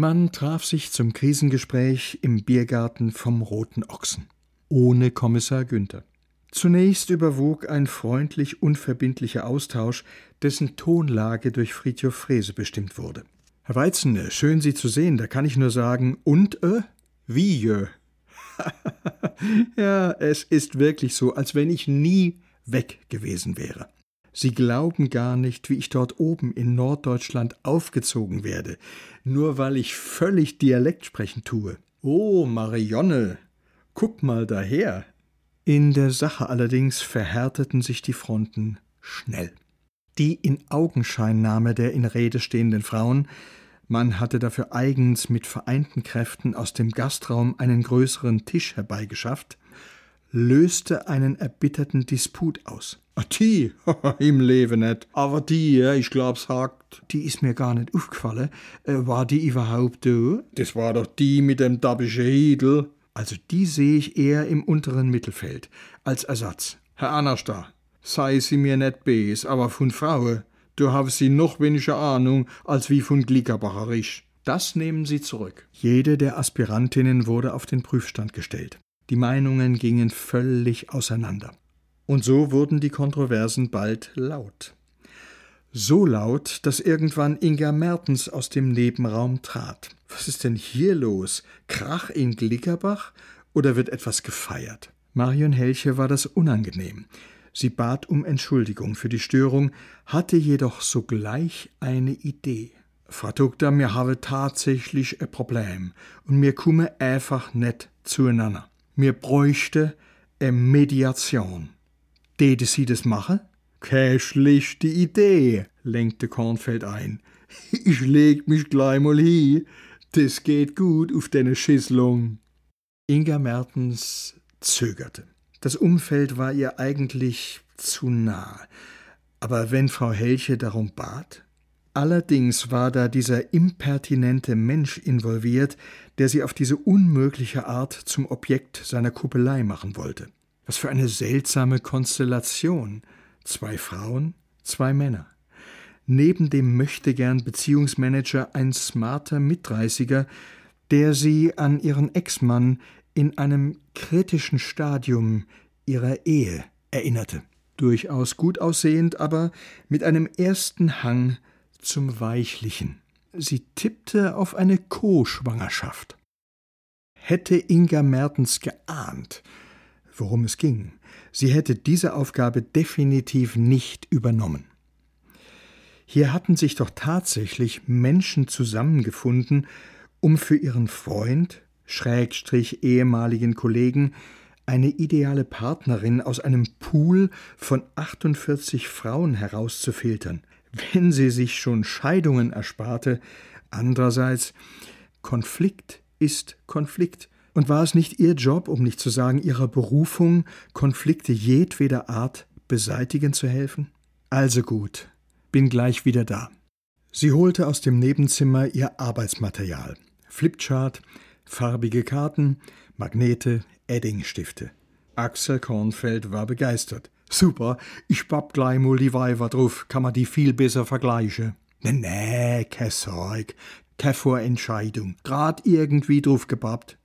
Man traf sich zum Krisengespräch im Biergarten vom Roten Ochsen. Ohne Kommissar Günther. Zunächst überwog ein freundlich unverbindlicher Austausch, dessen Tonlage durch Friedhof Frese bestimmt wurde. Herr Weizen, schön Sie zu sehen, da kann ich nur sagen, und äh? Wie jö? ja, es ist wirklich so, als wenn ich nie weg gewesen wäre. Sie glauben gar nicht, wie ich dort oben in Norddeutschland aufgezogen werde, nur weil ich völlig Dialekt sprechen tue. Oh, Marionne, guck mal daher. In der Sache allerdings verhärteten sich die Fronten schnell. Die in Augenscheinnahme der in Rede stehenden Frauen man hatte dafür eigens mit vereinten Kräften aus dem Gastraum einen größeren Tisch herbeigeschafft, löste einen erbitterten Disput aus. Die? Im Leben nicht. Aber die, ich glaub's hakt. Die ist mir gar nicht aufgefallen. Äh, war die überhaupt da? Das war doch die mit dem dabischen Hiedel. Also die sehe ich eher im unteren Mittelfeld, als Ersatz. Herr Anastar, sei sie mir nicht bes, aber von Frauen Du haben sie noch weniger Ahnung als wie von Glickerbacherisch. Das nehmen Sie zurück. Jede der Aspirantinnen wurde auf den Prüfstand gestellt. Die Meinungen gingen völlig auseinander. Und so wurden die Kontroversen bald laut. So laut, dass irgendwann Inga Mertens aus dem Nebenraum trat. Was ist denn hier los? Krach in Glickerbach oder wird etwas gefeiert? Marion Helche war das unangenehm. Sie bat um Entschuldigung für die Störung, hatte jedoch sogleich eine Idee. Frau Doktor, mir habe tatsächlich ein Problem und mir kumme einfach net zueinander. Mir bräuchte eine Mediation. Täte Sie das machen? Keine schlechte Idee, lenkte Kornfeld ein. Ich leg mich gleich mal hin. Das geht gut auf deine Schisslung. Inga Mertens zögerte. Das Umfeld war ihr eigentlich zu nah. Aber wenn Frau Helche darum bat? Allerdings war da dieser impertinente Mensch involviert, der sie auf diese unmögliche Art zum Objekt seiner Kuppelei machen wollte. Was für eine seltsame Konstellation. Zwei Frauen, zwei Männer. Neben dem Möchtegern Beziehungsmanager ein smarter Mitdreißiger, der sie an ihren Ex-Mann in einem kritischen Stadium ihrer Ehe erinnerte. Durchaus gut aussehend, aber mit einem ersten Hang zum Weichlichen. Sie tippte auf eine Co-Schwangerschaft. Hätte Inga Mertens geahnt, worum es ging, sie hätte diese Aufgabe definitiv nicht übernommen. Hier hatten sich doch tatsächlich Menschen zusammengefunden, um für ihren Freund, Schrägstrich ehemaligen Kollegen eine ideale Partnerin aus einem Pool von 48 Frauen herauszufiltern, wenn sie sich schon Scheidungen ersparte. Andererseits, Konflikt ist Konflikt. Und war es nicht ihr Job, um nicht zu sagen ihrer Berufung, Konflikte jedweder Art beseitigen zu helfen? Also gut, bin gleich wieder da. Sie holte aus dem Nebenzimmer ihr Arbeitsmaterial. Flipchart, farbige Karten, Magnete, Eddingstifte. Axel Kornfeld war begeistert. Super, ich papp gleich mal die Weiber drauf, kann man die viel besser vergleichen. Nee, nee, kein Sorg, keine Vorentscheidung, grad irgendwie drauf gepappt.